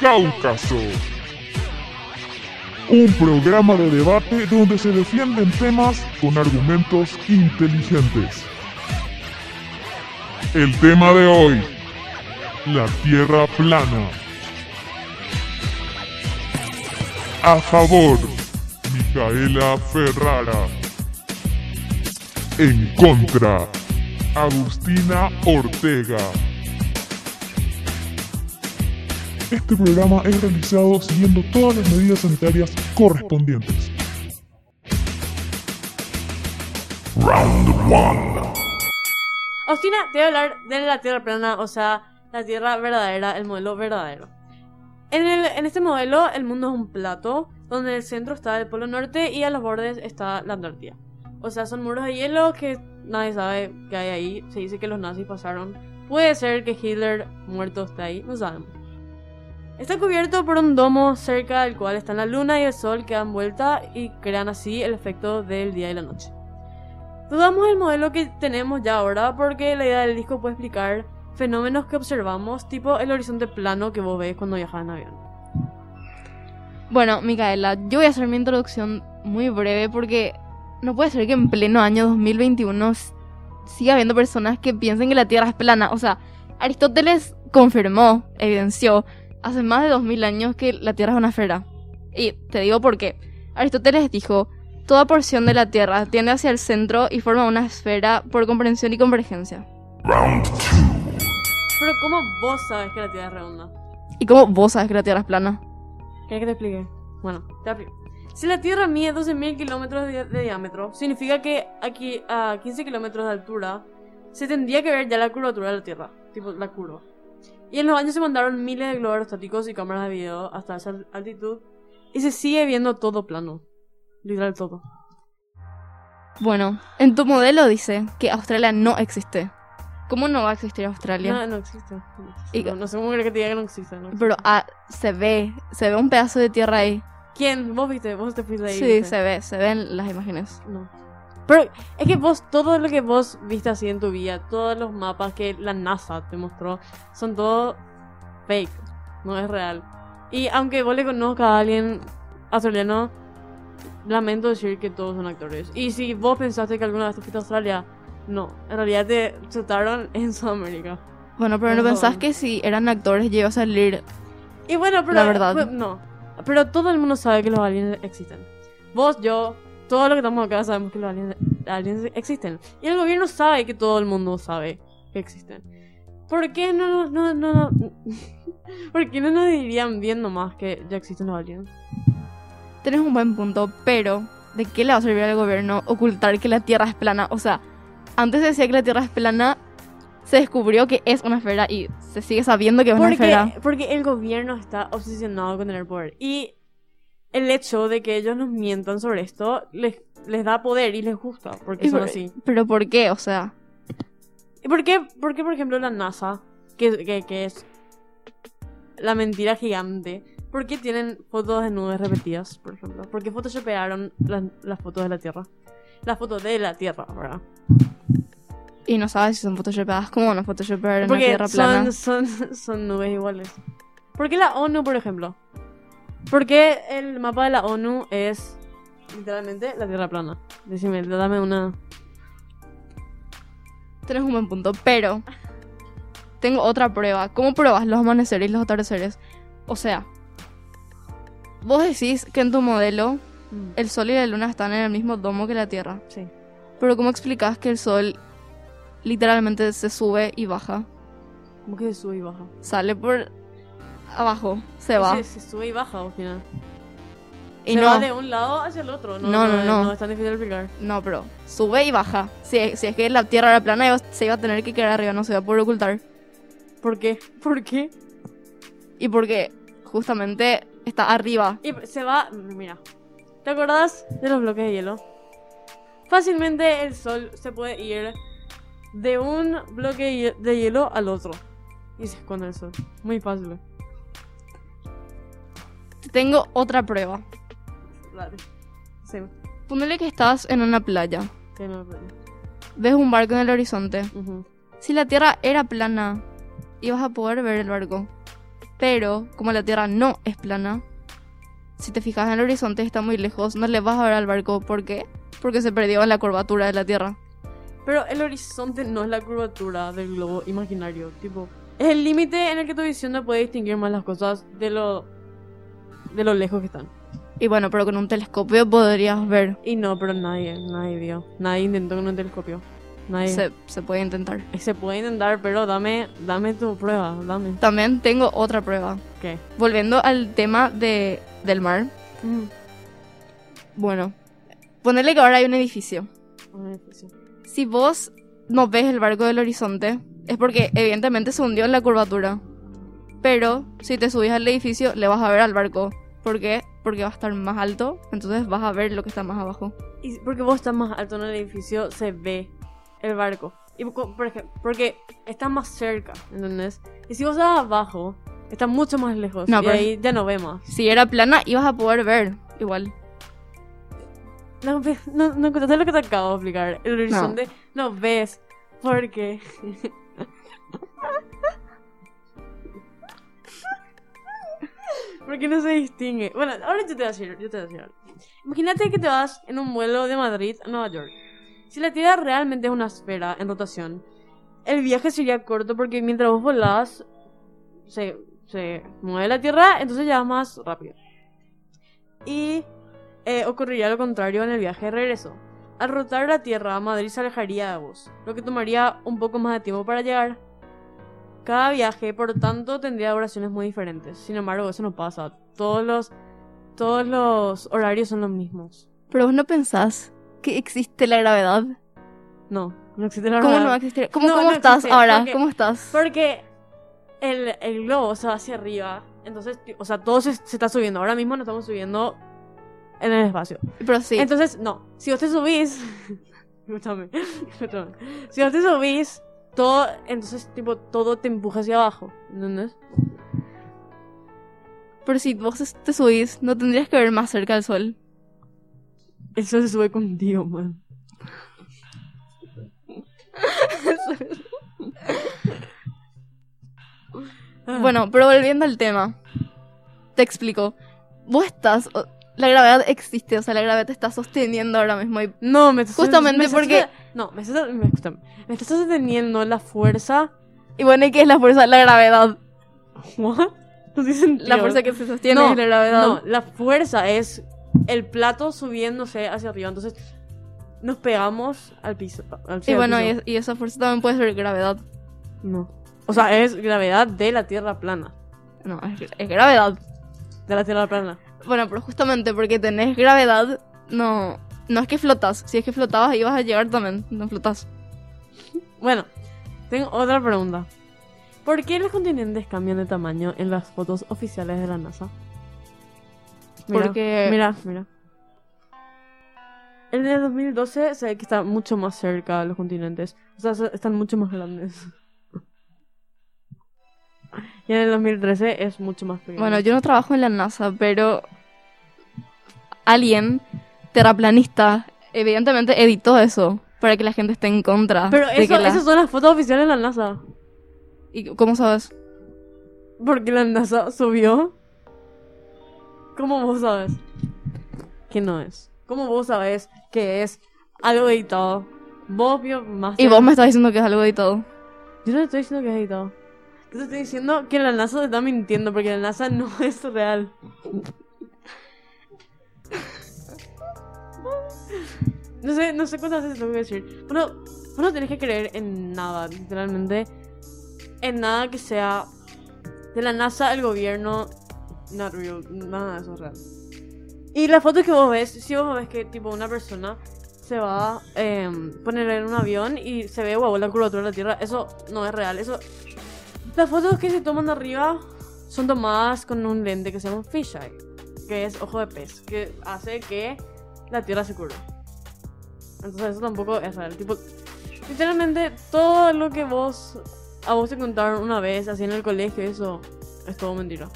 Cáucaso. Un programa de debate donde se defienden temas con argumentos inteligentes. El tema de hoy, la Tierra plana. A favor, Micaela Ferrara. En contra, Agustina Ortega. Este programa es realizado siguiendo todas las medidas sanitarias correspondientes. Round 1. Agustina, te voy a hablar de la Tierra plana, o sea, la Tierra verdadera, el modelo verdadero. En, el- en este modelo, el mundo es un plato donde en el centro está el Polo Norte y a los bordes está la Antártida. O sea, son muros de hielo que nadie sabe que hay ahí. Se dice que los nazis pasaron. Puede ser que Hitler muerto esté ahí, no sabemos. Está cubierto por un domo cerca del cual están la luna y el sol que dan vuelta y crean así el efecto del día y la noche. Dudamos del modelo que tenemos ya ahora porque la idea del disco puede explicar fenómenos que observamos, tipo el horizonte plano que vos ves cuando viajas en avión. Bueno, Micaela, yo voy a hacer mi introducción muy breve porque no puede ser que en pleno año 2021 s- siga habiendo personas que piensen que la Tierra es plana. O sea, Aristóteles confirmó, evidenció, hace más de 2000 años que la Tierra es una esfera. Y te digo por qué. Aristóteles dijo, toda porción de la Tierra tiende hacia el centro y forma una esfera por comprensión y convergencia. Round 2. Pero ¿cómo vos sabes que la Tierra es redonda? ¿Y cómo vos sabes que la Tierra es plana? ¿Querés que te explique? Bueno, te explico. Si la Tierra mide 12.000 kilómetros de, de diámetro, significa que aquí a 15 kilómetros de altura se tendría que ver ya la curvatura de la Tierra, tipo la curva. Y en los años se mandaron miles de globos aerostáticos y cámaras de video hasta esa altitud y se sigue viendo todo plano. Literal todo. Bueno, en tu modelo dice que Australia no existe. ¿Cómo no va a existir Australia? No, no existe. No, existe. Y- No, no sé cómo crees que te diga que no existe. no existe. Pero ah, se ve, se ve un pedazo de tierra ahí. ¿Quién? ¿Vos viste? ¿Vos te fuiste ahí? Sí, viste? se ve, se ven las imágenes. No. Pero es que vos, todo lo que vos viste así en tu vida, todos los mapas que la NASA te mostró, son todo fake, no es real. Y aunque vos le conozcas a alguien australiano, lamento decir que todos son actores. Y si vos pensaste que alguna vez te fuiste a Australia, no, en realidad te trataron en Sudamérica. Bueno, pero no Ojo. pensás que si eran actores iba a salir. Y bueno, pero. La verdad. pues, no. Pero todo el mundo sabe que los aliens existen. Vos, yo, todos los que estamos acá sabemos que los aliens, aliens existen. Y el gobierno sabe que todo el mundo sabe que existen. ¿Por qué no, no, no, no, ¿Por qué no nos dirían bien nomás que ya existen los aliens? Tenés un buen punto, pero ¿de qué le va a servir al gobierno ocultar que la Tierra es plana? O sea, antes se decía que la Tierra es plana, se descubrió que es una esfera y se sigue sabiendo que es una Porque, esfera. porque el gobierno está obsesionado con tener poder. Y el hecho de que ellos nos mientan sobre esto les, les da poder y les gusta. Porque son por- así. Pero ¿por qué? O sea, ¿Y por qué, por qué, por ejemplo, la NASA, que, que, que es la mentira gigante, por qué tienen fotos de nubes repetidas, por ejemplo? ¿Por qué photoshopearon las, las fotos de la Tierra? Las fotos de la Tierra, ¿verdad? y no sabes si son photoshopeadas, ¿cómo van a photoshopear en una Porque Tierra plana? son, son, son nubes iguales. ¿Por qué la ONU, por ejemplo? ¿Por qué el mapa de la ONU es literalmente la Tierra plana? Decime, dame una... Tenés un buen punto, pero tengo otra prueba. ¿Cómo pruebas los amaneceres y los atardeceres? O sea, vos decís que en tu modelo Mm, el Sol y la Luna están en el mismo domo que la Tierra. Sí. Pero ¿cómo explicas que el Sol literalmente se sube y baja? ¿Cómo que se sube y baja? Sale por abajo, se va. Se, se sube y baja al final. Y se no, va de un lado hacia el otro. No, No, no, no. No es tan difícil explicar. no, pero sube y baja. Si, si es que la Tierra era plana, iba- se iba a tener que quedar arriba, no se iba a poder ocultar. ¿Por qué? ¿Por qué? Y porque justamente está arriba. Y se va. Mira. ¿Te acordás de los bloques de hielo? Fácilmente el sol se puede ir de un bloque de hielo al otro. Y se esconde el sol. Muy fácil. Tengo otra prueba. Dale. Sí, Ponele que estás en una playa. que no me Ves un barco en el horizonte. Si la Tierra era plana, y vas a poder ver el barco. Pero, como la Tierra no es plana, si te fijas en el horizonte está muy lejos, no le vas a ver al barco. ¿Por qué? Porque se perdió en la curvatura de la Tierra. Pero el horizonte no es la curvatura del globo imaginario. Tipo, es el límite en el que tu visión no puede distinguir más las cosas de lo, de lo lejos que están. Y bueno, pero con un telescopio podrías ver. Y no, pero nadie, nadie vio. Nadie intentó con un telescopio. Nadie. Se, se puede intentar. Se puede intentar, pero dame, dame tu prueba, dame. También tengo otra prueba. ¿Qué? Volviendo al tema de, del mar. Bueno, ponerle que ahora hay un edificio. Un edificio. Si vos no ves el barco del horizonte, es porque evidentemente se hundió en la curvatura. Pero si te subís al edificio, le vas a ver al barco. ¿Por qué? Porque va a estar más alto, entonces vas a ver lo que está más abajo. Y porque vos estás más alto en el edificio, se ve el barco. Y po- por ejemplo, porque está más cerca, ¿entendés? Y si vos estás abajo, está mucho más lejos. No, y ahí ya no vemos. Si era plana, ibas a poder ver igual. No, no, no encontraste lo que te acabo de explicar. El horizonte no, ves. Porque. Porque no se distingue. Bueno, ahora yo te voy a decir. Imagínate que te vas en un vuelo de Madrid a Nueva York. Si la Tierra realmente es una esfera en rotación, el viaje sería corto porque mientras vos volás, se, se mueve la Tierra, entonces ya vas más rápido. Y eh, ocurriría lo contrario en el viaje de regreso. Al rotar la Tierra, Madrid se alejaría de vos, lo que tomaría un poco más de tiempo para llegar. Cada viaje, por tanto, tendría duraciones muy diferentes. Sin embargo, eso no pasa. Todos los, todos los horarios son los mismos. Pero vos no pensás que existe la gravedad. No, no existe la ¿Cómo verdad. no va a existir? ¿Cómo, No, cómo no estás existe, ahora? porque- ¿Cómo estás? Porque el, el globo se va hacia arriba. Entonces, o sea, todo se, se está subiendo. Ahora mismo nos estamos subiendo en el espacio. Pero sí. Entonces, no. Si vos te subís. escúchame, escúchame. Si vos te subís, todo. Entonces, tipo, todo te empuja hacia abajo. ¿Entendés? Pero si vos te subís, no tendrías que ver más cerca del sol. Eso se sube contigo, man. Bueno, pero volviendo al tema. Te explico. Vos estás... La gravedad existe, o sea, la gravedad te está sosteniendo ahora mismo. Y No, me Justamente me porque- No, me estás, me, me estás sosteniendo la fuerza. Y bueno, ¿y qué es la fuerza? La gravedad. ¿What? No sentido. La fuerza que se sostiene No, es la gravedad. No, la fuerza es el plato subiéndose hacia arriba. Entonces, nos pegamos al piso. Al, y bueno, y, piso. es- y esa fuerza también puede ser gravedad. No. O sea, es gravedad de la Tierra plana. No, es, es gravedad. De la Tierra plana. Bueno, pero justamente porque tenés gravedad, no... No es que flotas. Si es que flotabas, ibas a llegar también. No flotas. Bueno, tengo otra pregunta. ¿Por qué los continentes cambian de tamaño en las fotos oficiales de la NASA? Mira, Porque- Mira, mira. En el 2012 se ve que está mucho más cerca de los continentes. O sea, se- están mucho más grandes. Y en el 2013 es mucho más pequeño. Bueno, yo no trabajo en la NASA, pero alguien terraplanista evidentemente editó eso para que la gente esté en contra. Pero de eso, que la- esas son las fotos oficiales de la NASA. ¿Y cómo sabes? Porque la NASA subió. ¿Cómo vos sabes? Que no es. ¿Cómo vos sabes que es algo editado? Vos vio más. Y vos me estás diciendo que es algo editado. Yo no te estoy diciendo que es editado. Yo te estoy diciendo que la NASA te está mintiendo porque la NASA no es real. No sé, no sé cuántas veces lo voy a decir. Bueno, vos no tenés que creer en nada, literalmente. En nada que sea de la NASA, el gobierno. Not real, nada de eso es real. Y las fotos que vos ves, si vos ves que tipo una persona se va a poner en un avión y se ve wow, la curvatura de la Tierra, eso no es real. Eso las fotos que se toman de arriba son tomadas con un lente que se llama fisheye, que es ojo de pez, que hace que la Tierra se curva. Entonces eso tampoco es real. Tipo, literalmente todo lo que vos a vos te contaron una vez así en el colegio, eso es todo mentira.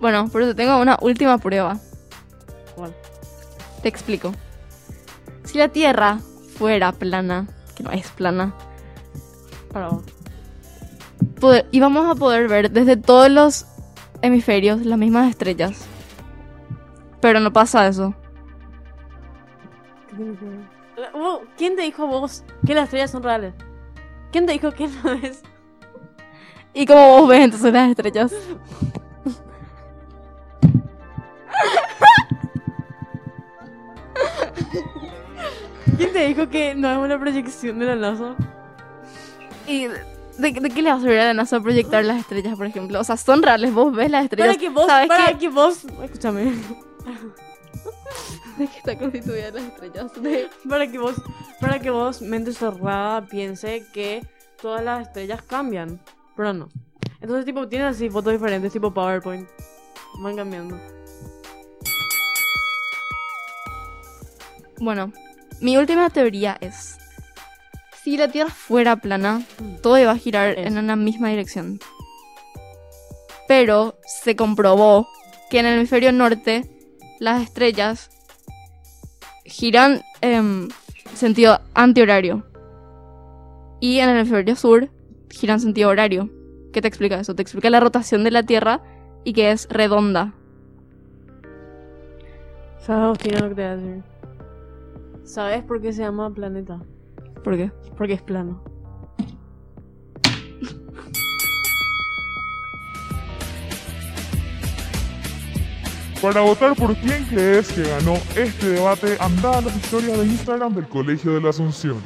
Bueno, pero te tengo una última prueba. ¿Cuál? Te explico. Si la Tierra fuera plana, que no es plana, Para vos. poder, íbamos a poder ver desde todos los hemisferios las mismas estrellas. Pero no pasa eso. ¿Quién te dijo vos que las estrellas son reales? ¿Quién te dijo que no es? ¿Y cómo vos ves entonces las estrellas? ¿Quién te dijo que no es una proyección de la NASA? ¿Y de, de qué le va a servir a la NASA proyectar las estrellas, por ejemplo? O sea, son reales, vos ves las estrellas. Para que vos, ¿Sabes para que vos, escúchame, ¿De qué está constituida las estrellas? De- para que vos, para que vos, mente cerrada, piense que todas las estrellas cambian, pero no. Entonces, tipo, tienen así fotos diferentes, tipo PowerPoint. Van cambiando. Bueno, mi última teoría es... Si la Tierra fuera plana, todo iba a girar Es. en una misma dirección. Pero se comprobó que en el hemisferio norte las estrellas giran en sentido antihorario. Y en el hemisferio sur giran en sentido horario. ¿Qué te explica eso? Te explica la rotación de la Tierra y que es redonda. ¿Sabes, Agustina, lo que te voy a decir? ¿Sabes por qué se llama planeta? ¿Por qué? Porque es plano. Para votar por quién crees que ganó este debate, anda a las historias de Instagram del Colegio de la Asunción.